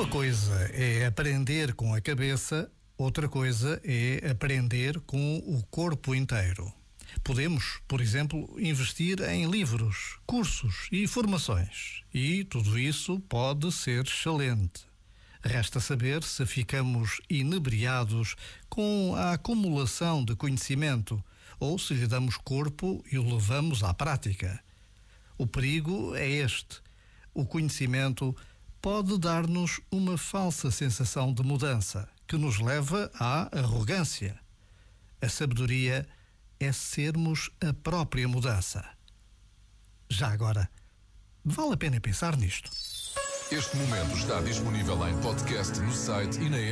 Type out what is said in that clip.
Uma coisa é aprender com a cabeça, outra coisa é aprender com o corpo inteiro. Podemos, por exemplo, investir em livros, cursos e formações. E tudo isso pode ser excelente. Resta saber se ficamos inebriados com a acumulação de conhecimento ou se lhe damos corpo e o levamos à prática. O perigo é este. O conhecimento pode dar-nos uma falsa sensação de mudança que nos leva à arrogância. A sabedoria é sermos a própria mudança. Já agora, vale a pena pensar nisto. Este momento está disponível em podcast no site e na app.